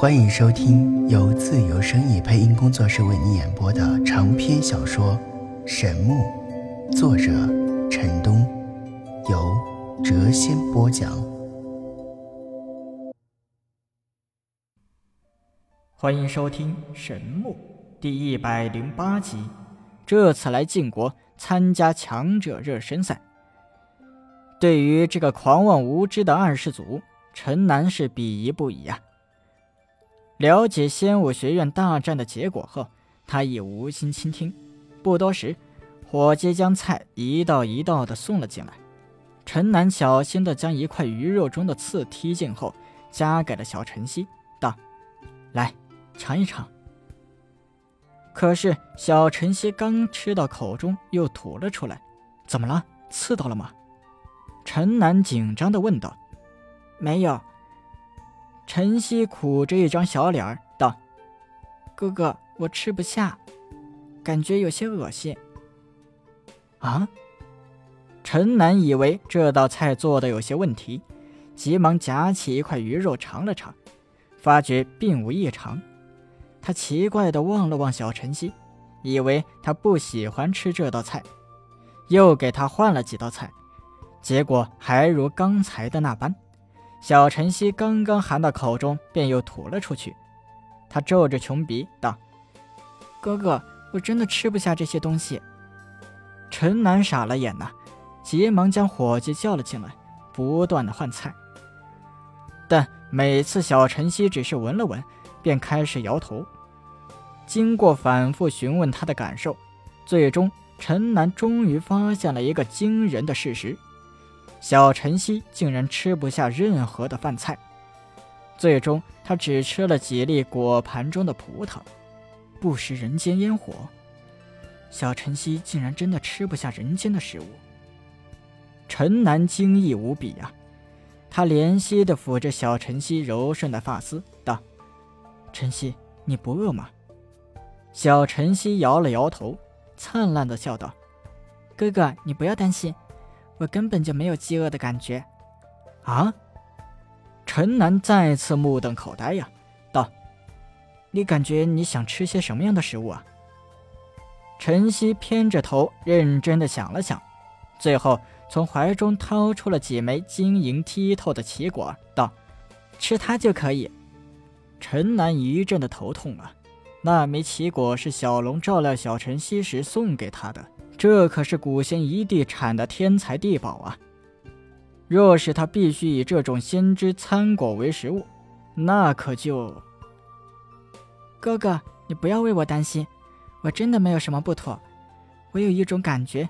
欢迎收听由自由声意配音工作室为你演播的长篇小说《神木》，作者陈东，由谪仙播讲。欢迎收听《神木》第一百零八集。这次来晋国参加强者热身赛，对于这个狂妄无知的二世祖，陈南是鄙夷不已呀。了解仙武学院大战的结果后，他已无心倾听。不多时，伙计将菜一道一道的送了进来。陈南小心的将一块鱼肉中的刺踢进后，夹给了小晨曦，道：“来，尝一尝。”可是小晨曦刚吃到口中，又吐了出来。怎么了？刺到了吗？陈南紧张的问道。“没有。”晨曦苦着一张小脸儿道：“哥哥，我吃不下，感觉有些恶心。”啊！陈南以为这道菜做的有些问题，急忙夹起一块鱼肉尝了尝，发觉并无异常。他奇怪的望了望小晨曦，以为他不喜欢吃这道菜，又给他换了几道菜，结果还如刚才的那般。小晨曦刚刚含到口中，便又吐了出去。他皱着穷鼻道：“哥哥，我真的吃不下这些东西。”陈南傻了眼呐，急忙将伙计叫了进来，不断的换菜。但每次小晨曦只是闻了闻，便开始摇头。经过反复询问他的感受，最终陈南终于发现了一个惊人的事实。小晨曦竟然吃不下任何的饭菜，最终他只吃了几粒果盘中的葡萄，不食人间烟火。小晨曦竟然真的吃不下人间的食物，陈南惊异无比啊！他怜惜地抚着小晨曦柔顺的发丝，道：“晨曦，你不饿吗？”小晨曦摇了摇头，灿烂地笑道：“哥哥，你不要担心。”我根本就没有饥饿的感觉，啊！陈南再次目瞪口呆呀，道：“你感觉你想吃些什么样的食物啊？”陈曦偏着头，认真的想了想，最后从怀中掏出了几枚晶莹剔透的奇果，道：“吃它就可以。”陈南一阵的头痛啊，那枚奇果是小龙照料小晨曦时送给他的。这可是古仙一地产的天才地宝啊！若是他必须以这种仙芝参果为食物，那可就……哥哥，你不要为我担心，我真的没有什么不妥。我有一种感觉，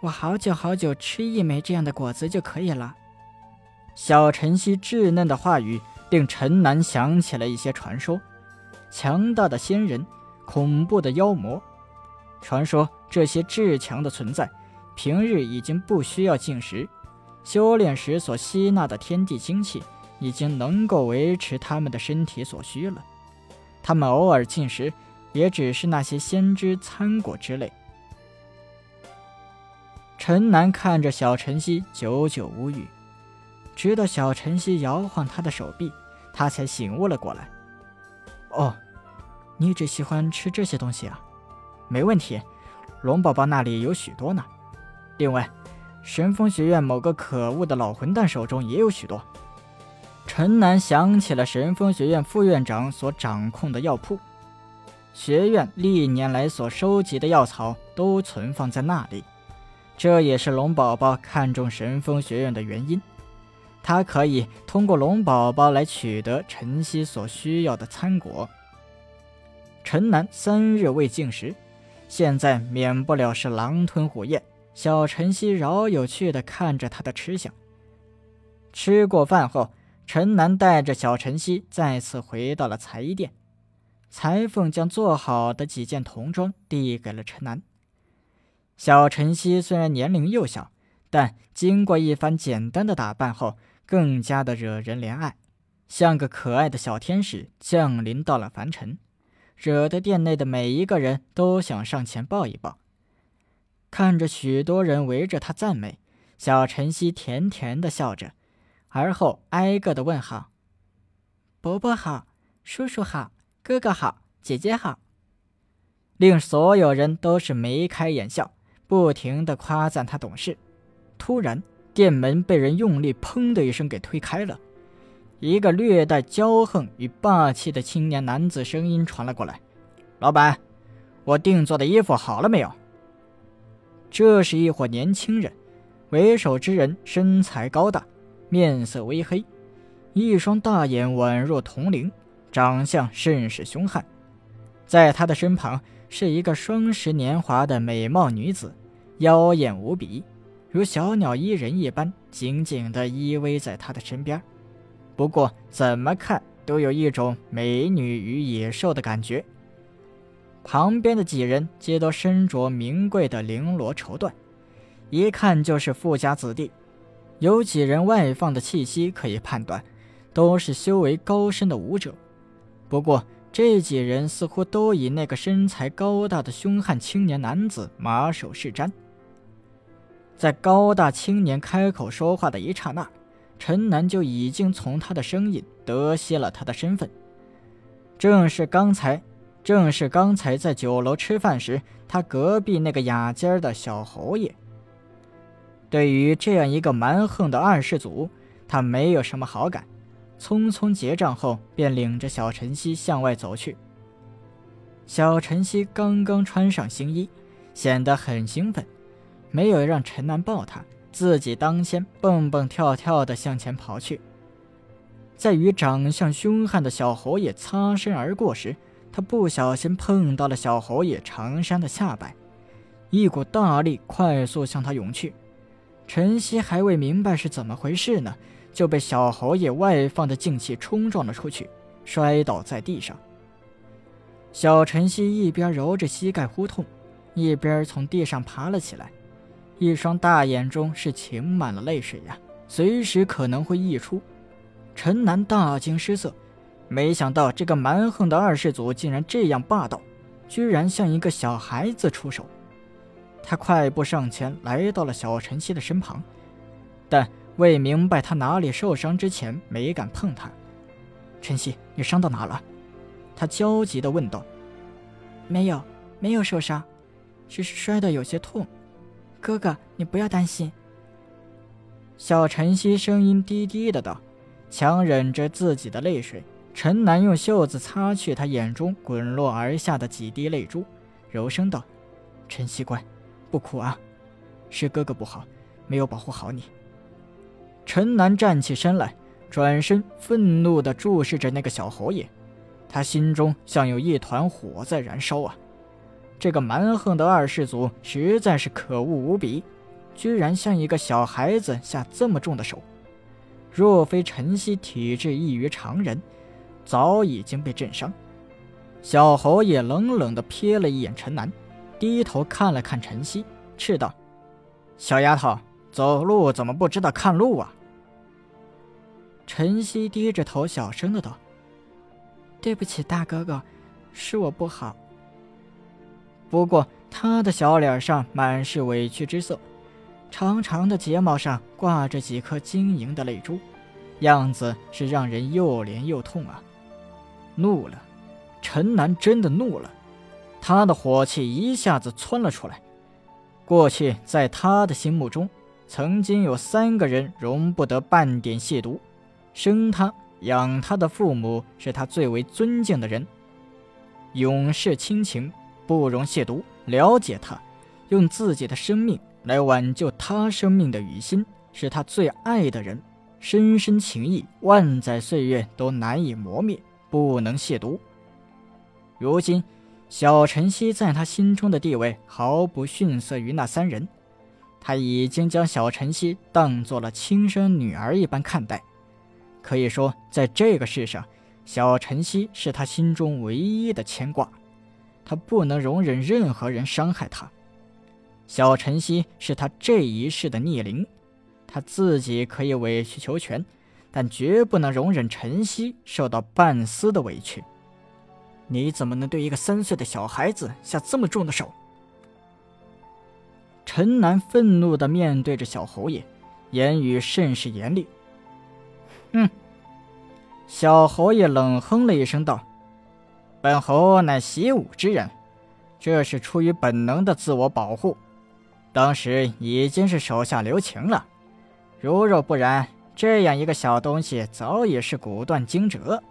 我好久好久吃一枚这样的果子就可以了。小晨曦稚嫩的话语令陈南想起了一些传说：强大的仙人，恐怖的妖魔。传说这些至强的存在，平日已经不需要进食，修炼时所吸纳的天地精气已经能够维持他们的身体所需了。他们偶尔进食，也只是那些仙芝参果之类。陈南看着小晨曦，久久无语，直到小晨曦摇晃他的手臂，他才醒悟了过来。哦，你只喜欢吃这些东西啊？没问题，龙宝宝那里有许多呢。另外，神风学院某个可恶的老混蛋手中也有许多。陈南想起了神风学院副院长所掌控的药铺，学院历年来所收集的药草都存放在那里，这也是龙宝宝看中神风学院的原因。他可以通过龙宝宝来取得晨曦所需要的参果。陈南三日未进食。现在免不了是狼吞虎咽。小晨曦饶有趣地看着他的吃相。吃过饭后，陈南带着小晨曦再次回到了裁衣店。裁缝将做好的几件童装递给了陈南。小晨曦虽然年龄幼小，但经过一番简单的打扮后，更加的惹人怜爱，像个可爱的小天使降临到了凡尘。惹得店内的每一个人都想上前抱一抱。看着许多人围着他赞美，小晨曦甜甜的笑着，而后挨个的问好：“伯伯好，叔叔好，哥哥好，姐姐好，令所有人都是眉开眼笑，不停的夸赞他懂事。突然，店门被人用力“砰”的一声给推开了，一个略带骄横与霸气的青年男子声音传了过来：“老板，我定做的衣服好了没有？”这是一伙年轻人，为首之人身材高大，面色微黑，一双大眼宛若铜铃，长相甚是凶悍。在他的身旁是一个双十年华的美貌女子，妖艳无比。如小鸟依人一般，紧紧地依偎在他的身边。不过，怎么看都有一种美女与野兽的感觉。旁边的几人皆都身着名贵的绫罗绸缎，一看就是富家子弟。有几人外放的气息可以判断，都是修为高深的武者。不过，这几人似乎都以那个身材高大的凶悍青年男子马首是瞻。在高大青年开口说话的一刹那，陈南就已经从他的声音得悉了他的身份，正是刚才，正是刚才在酒楼吃饭时，他隔壁那个雅间的小侯爷。对于这样一个蛮横的二世祖，他没有什么好感，匆匆结账后，便领着小晨曦向外走去。小晨曦刚刚穿上新衣，显得很兴奋。没有让陈南抱他，自己当先蹦蹦跳跳地向前跑去。在与长相凶悍的小侯爷擦身而过时，他不小心碰到了小侯爷长衫的下摆，一股大力快速向他涌去。陈曦还未明白是怎么回事呢，就被小侯爷外放的劲气冲撞了出去，摔倒在地上。小陈曦一边揉着膝盖呼痛，一边从地上爬了起来。一双大眼中是噙满了泪水呀，随时可能会溢出。陈南大惊失色，没想到这个蛮横的二世祖竟然这样霸道，居然向一个小孩子出手。他快步上前，来到了小晨曦的身旁，但未明白他哪里受伤之前，没敢碰他。晨曦，你伤到哪了？他焦急地问道。没有，没有受伤，只是摔得有些痛。哥哥，你不要担心。”小晨曦声音低低的道，强忍着自己的泪水。陈南用袖子擦去他眼中滚落而下的几滴泪珠，柔声道：“晨曦乖，不哭啊，是哥哥不好，没有保护好你。”陈南站起身来，转身愤怒地注视着那个小侯爷，他心中像有一团火在燃烧啊！这个蛮横的二世祖实在是可恶无比，居然向一个小孩子下这么重的手。若非陈曦体质异于常人，早已经被震伤。小侯爷冷冷地瞥了一眼陈南，低头看了看陈曦，斥道：“小丫头，走路怎么不知道看路啊？”陈曦低着头，小声的道：“对不起，大哥哥，是我不好。”不过，他的小脸上满是委屈之色，长长的睫毛上挂着几颗晶莹的泪珠，样子是让人又怜又痛啊！怒了，陈南真的怒了，他的火气一下子窜了出来。过去，在他的心目中，曾经有三个人容不得半点亵渎，生他养他的父母是他最为尊敬的人，永世亲情。不容亵渎，了解他，用自己的生命来挽救他生命的雨欣，是他最爱的人，深深情谊，万载岁月都难以磨灭，不能亵渎。如今，小晨曦在他心中的地位毫不逊色于那三人，他已经将小晨曦当做了亲生女儿一般看待，可以说，在这个世上，小晨曦是他心中唯一的牵挂。他不能容忍任何人伤害他。小晨曦是他这一世的逆鳞，他自己可以委曲求全，但绝不能容忍晨曦受到半丝的委屈。你怎么能对一个三岁的小孩子下这么重的手？陈南愤怒地面对着小侯爷，言语甚是严厉。哼！小侯爷冷哼了一声道：“本侯乃习武之人，这是出于本能的自我保护。当时已经是手下留情了，如若不然，这样一个小东西早已是骨断筋折。”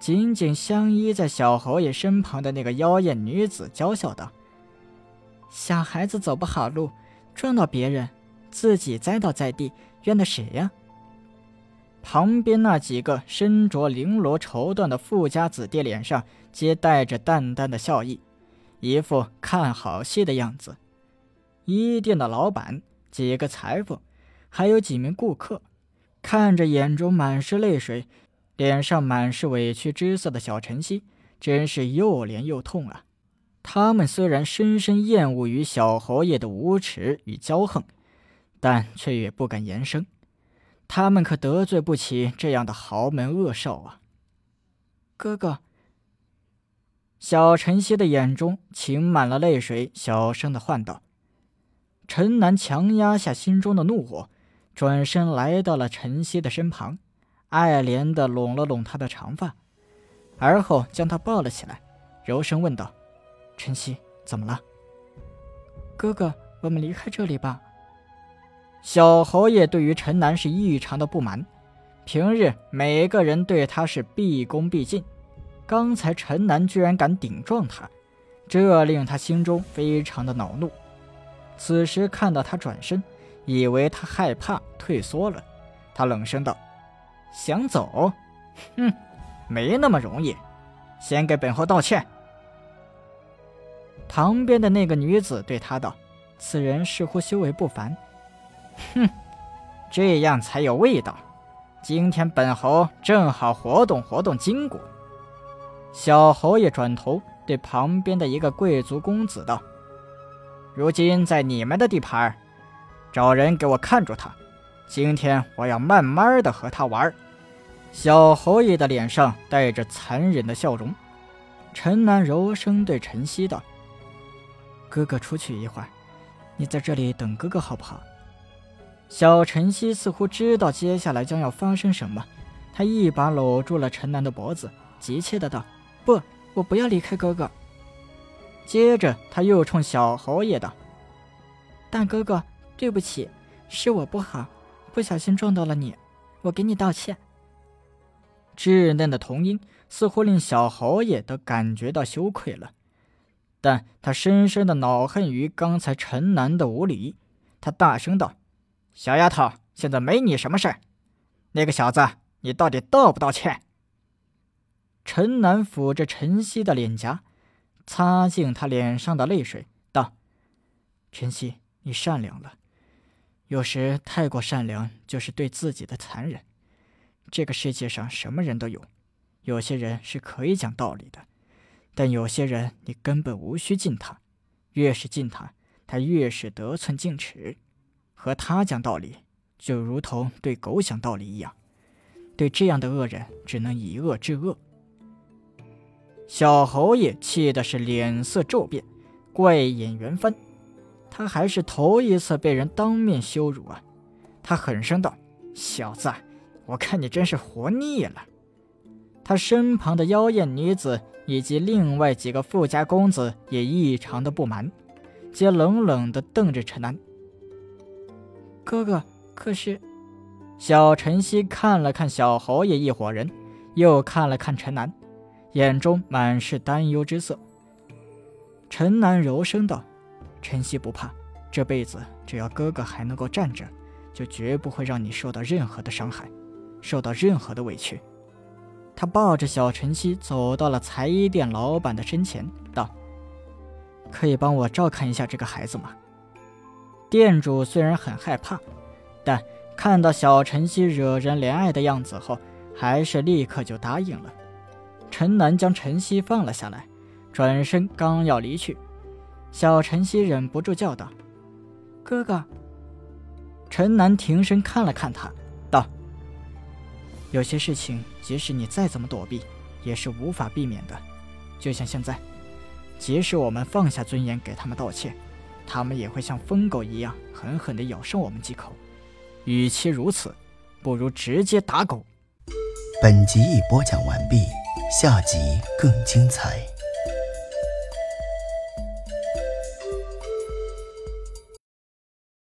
紧紧相依在小侯爷身旁的那个妖艳女子娇笑道：“小孩子走不好路，撞到别人，自己栽倒在地，怨的谁呀？”旁边那几个身着绫罗绸缎的富家子弟脸上皆带着淡淡的笑意，一副看好戏的样子。一店的老板、几个裁缝，还有几名顾客，看着眼中满是泪水。脸上满是委屈之色的小晨曦，真是又怜又痛啊！他们虽然深深厌恶于小侯爷的无耻与骄横，但却也不敢言声。他们可得罪不起这样的豪门恶少啊！哥哥，小晨曦的眼中噙满了泪水，小声的唤道：“陈南，强压下心中的怒火，转身来到了晨曦的身旁。”爱怜的拢了拢她的长发，而后将她抱了起来，柔声问道：“晨曦，怎么了？”哥哥，我们离开这里吧。小侯爷对于陈南是异常的不满，平日每个人对他是毕恭毕敬，刚才陈南居然敢顶撞他，这令他心中非常的恼怒。此时看到他转身，以为他害怕退缩了，他冷声道。想走？哼，没那么容易。先给本侯道歉。旁边的那个女子对他道：“此人似乎修为不凡。”哼，这样才有味道。今天本侯正好活动活动筋骨。小侯爷转头对旁边的一个贵族公子道：“如今在你们的地盘，找人给我看住他。”今天我要慢慢的和他玩。小侯爷的脸上带着残忍的笑容。陈南柔声对陈曦道：“哥哥出去一会儿，你在这里等哥哥好不好？”小晨曦似乎知道接下来将要发生什么，他一把搂住了陈南的脖子，急切的道：“不，我不要离开哥哥。”接着他又冲小侯爷道：“大哥哥，对不起，是我不好。”不小心撞到了你，我给你道歉。稚嫩的童音似乎令小侯爷都感觉到羞愧了，但他深深的恼恨于刚才陈南的无礼。他大声道：“小丫头，现在没你什么事儿。那个小子，你到底道不道歉？”陈南抚着陈曦的脸颊，擦净他脸上的泪水，道：“陈曦，你善良了。”有时太过善良就是对自己的残忍。这个世界上什么人都有，有些人是可以讲道理的，但有些人你根本无需敬他，越是敬他，他越是得寸进尺。和他讲道理，就如同对狗讲道理一样。对这样的恶人，只能以恶制恶。小侯爷气的是脸色骤变，怪眼圆翻。他还是头一次被人当面羞辱啊！他狠声道：“小子，我看你真是活腻了。”他身旁的妖艳女子以及另外几个富家公子也异常的不满，皆冷冷地瞪着陈南。哥哥，可是……小晨曦看了看小侯爷一伙人，又看了看陈南，眼中满是担忧之色。陈南柔声道。晨曦不怕，这辈子只要哥哥还能够站着，就绝不会让你受到任何的伤害，受到任何的委屈。他抱着小晨曦走到了裁衣店老板的身前，道：“可以帮我照看一下这个孩子吗？”店主虽然很害怕，但看到小晨曦惹人怜爱的样子后，还是立刻就答应了。陈南将晨曦放了下来，转身刚要离去。小晨曦忍不住叫道：“哥哥。”陈南停身看了看他，道：“有些事情，即使你再怎么躲避，也是无法避免的。就像现在，即使我们放下尊严给他们道歉，他们也会像疯狗一样狠狠地咬上我们几口。与其如此，不如直接打狗。”本集已播讲完毕，下集更精彩。